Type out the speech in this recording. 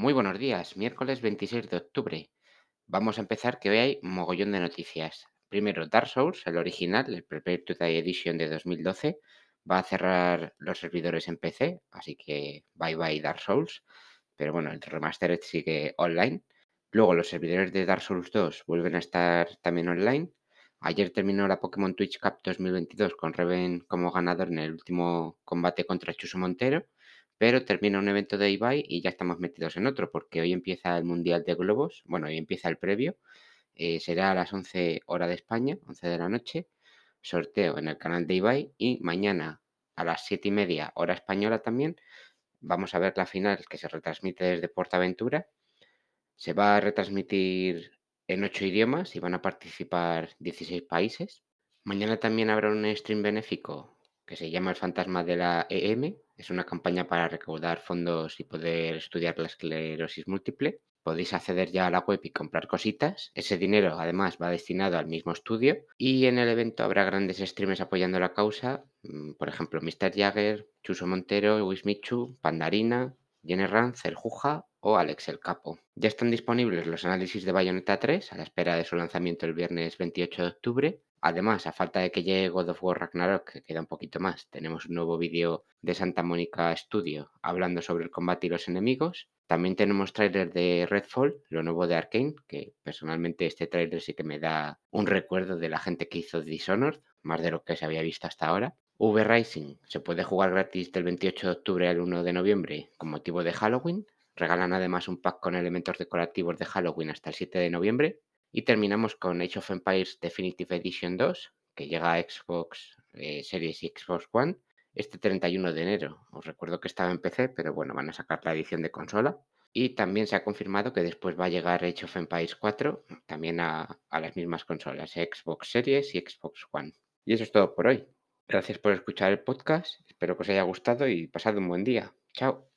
Muy buenos días, miércoles 26 de octubre. Vamos a empezar que hoy hay mogollón de noticias. Primero, Dark Souls, el original, el Perpetual Edition de 2012, va a cerrar los servidores en PC, así que bye bye Dark Souls. Pero bueno, el remastered sigue online. Luego los servidores de Dark Souls 2 vuelven a estar también online. Ayer terminó la Pokémon Twitch Cup 2022 con Reven como ganador en el último combate contra Chuso Montero. Pero termina un evento de Ibai y ya estamos metidos en otro, porque hoy empieza el Mundial de Globos, bueno, hoy empieza el previo, eh, será a las 11 horas de España, 11 de la noche, sorteo en el canal de Ibai y mañana a las 7 y media hora española también vamos a ver la final que se retransmite desde Portaventura. Se va a retransmitir en 8 idiomas y van a participar 16 países. Mañana también habrá un stream benéfico que se llama El Fantasma de la EM. Es una campaña para recaudar fondos y poder estudiar la esclerosis múltiple. Podéis acceder ya a la web y comprar cositas. Ese dinero además va destinado al mismo estudio y en el evento habrá grandes streamers apoyando la causa. mm, Por ejemplo, Mr. Jagger, Chuso Montero, Wismichu, Pandarina, Jenny Ranz, El Juja o Alex el Capo. Ya están disponibles los análisis de Bayonetta 3 a la espera de su lanzamiento el viernes 28 de octubre. Además, a falta de que llegue God of War Ragnarok, que queda un poquito más, tenemos un nuevo vídeo de Santa Mónica Studio hablando sobre el combate y los enemigos. También tenemos tráiler de Redfall, lo nuevo de Arkane, que personalmente este tráiler sí que me da un recuerdo de la gente que hizo Dishonored, más de lo que se había visto hasta ahora. V Rising se puede jugar gratis del 28 de octubre al 1 de noviembre con motivo de Halloween. Regalan además un pack con elementos decorativos de Halloween hasta el 7 de noviembre. Y terminamos con Age of Empires Definitive Edition 2, que llega a Xbox eh, Series y Xbox One este 31 de enero. Os recuerdo que estaba en PC, pero bueno, van a sacar la edición de consola. Y también se ha confirmado que después va a llegar Age of Empires 4 también a, a las mismas consolas, Xbox Series y Xbox One. Y eso es todo por hoy. Gracias por escuchar el podcast, espero que os haya gustado y pasad un buen día. Chao.